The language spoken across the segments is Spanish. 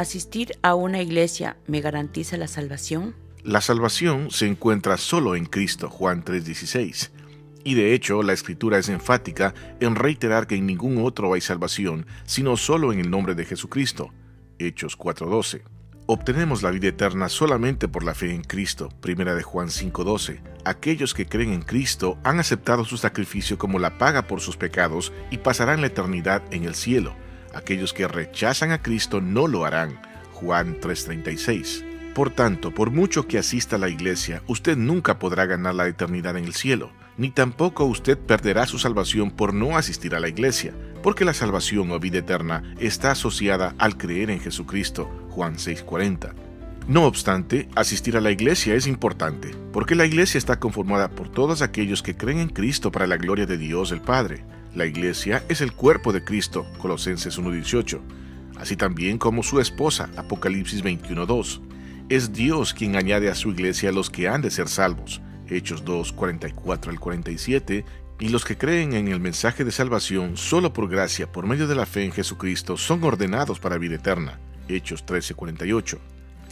¿Asistir a una iglesia me garantiza la salvación? La salvación se encuentra solo en Cristo, Juan 3:16. Y de hecho, la escritura es enfática en reiterar que en ningún otro hay salvación, sino solo en el nombre de Jesucristo. Hechos 4:12. Obtenemos la vida eterna solamente por la fe en Cristo. Primera de Juan 5:12. Aquellos que creen en Cristo han aceptado su sacrificio como la paga por sus pecados y pasarán la eternidad en el cielo. Aquellos que rechazan a Cristo no lo harán. Juan 3:36. Por tanto, por mucho que asista a la iglesia, usted nunca podrá ganar la eternidad en el cielo, ni tampoco usted perderá su salvación por no asistir a la iglesia, porque la salvación o vida eterna está asociada al creer en Jesucristo, Juan 6:40. No obstante, asistir a la iglesia es importante, porque la iglesia está conformada por todos aquellos que creen en Cristo para la gloria de Dios el Padre. La iglesia es el cuerpo de Cristo, Colosenses 1:18, así también como su esposa, Apocalipsis 21:2 es Dios quien añade a su iglesia los que han de ser salvos. Hechos 2, 44 al 47, y los que creen en el mensaje de salvación solo por gracia, por medio de la fe en Jesucristo, son ordenados para vida eterna. Hechos 13, 48.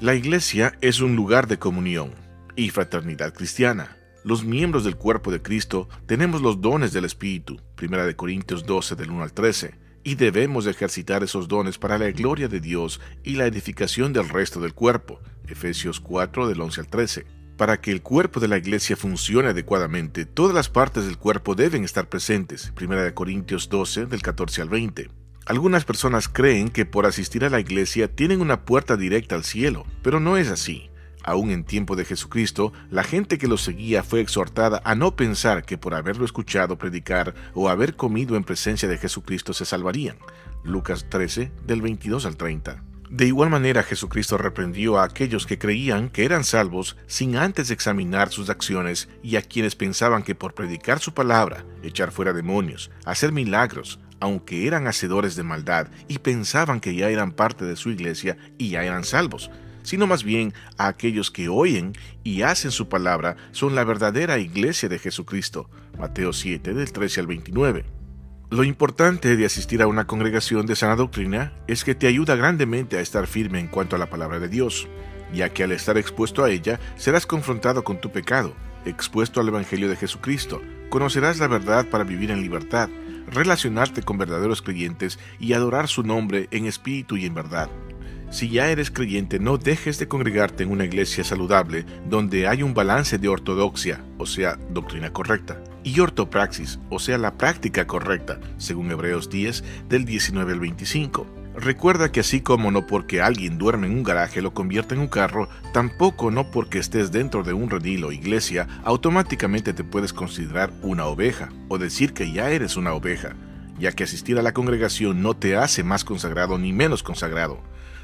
La iglesia es un lugar de comunión y fraternidad cristiana. Los miembros del cuerpo de Cristo tenemos los dones del Espíritu. 1 Corintios 12 del 1 al 13 y debemos ejercitar esos dones para la gloria de Dios y la edificación del resto del cuerpo. Efesios 4 del 11 al 13. Para que el cuerpo de la iglesia funcione adecuadamente, todas las partes del cuerpo deben estar presentes. 1 Corintios 12 del 14 al 20. Algunas personas creen que por asistir a la iglesia tienen una puerta directa al cielo, pero no es así. Aún en tiempo de Jesucristo, la gente que lo seguía fue exhortada a no pensar que por haberlo escuchado predicar o haber comido en presencia de Jesucristo se salvarían. Lucas 13, del 22 al 30. De igual manera, Jesucristo reprendió a aquellos que creían que eran salvos sin antes examinar sus acciones y a quienes pensaban que por predicar su palabra, echar fuera demonios, hacer milagros, aunque eran hacedores de maldad y pensaban que ya eran parte de su iglesia y ya eran salvos, sino más bien a aquellos que oyen y hacen su palabra son la verdadera iglesia de Jesucristo. Mateo 7 del 13 al 29. Lo importante de asistir a una congregación de sana doctrina es que te ayuda grandemente a estar firme en cuanto a la palabra de Dios, ya que al estar expuesto a ella serás confrontado con tu pecado, expuesto al Evangelio de Jesucristo, conocerás la verdad para vivir en libertad, relacionarte con verdaderos creyentes y adorar su nombre en espíritu y en verdad. Si ya eres creyente, no dejes de congregarte en una iglesia saludable donde hay un balance de ortodoxia, o sea, doctrina correcta, y ortopraxis, o sea, la práctica correcta, según Hebreos 10 del 19 al 25. Recuerda que así como no porque alguien duerme en un garaje lo convierte en un carro, tampoco no porque estés dentro de un redil o iglesia, automáticamente te puedes considerar una oveja, o decir que ya eres una oveja, ya que asistir a la congregación no te hace más consagrado ni menos consagrado.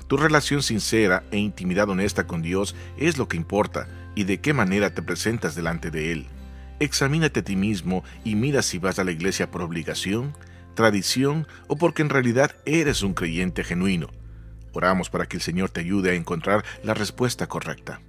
Tu relación sincera e intimidad honesta con Dios es lo que importa y de qué manera te presentas delante de Él. Examínate a ti mismo y mira si vas a la iglesia por obligación, tradición o porque en realidad eres un creyente genuino. Oramos para que el Señor te ayude a encontrar la respuesta correcta.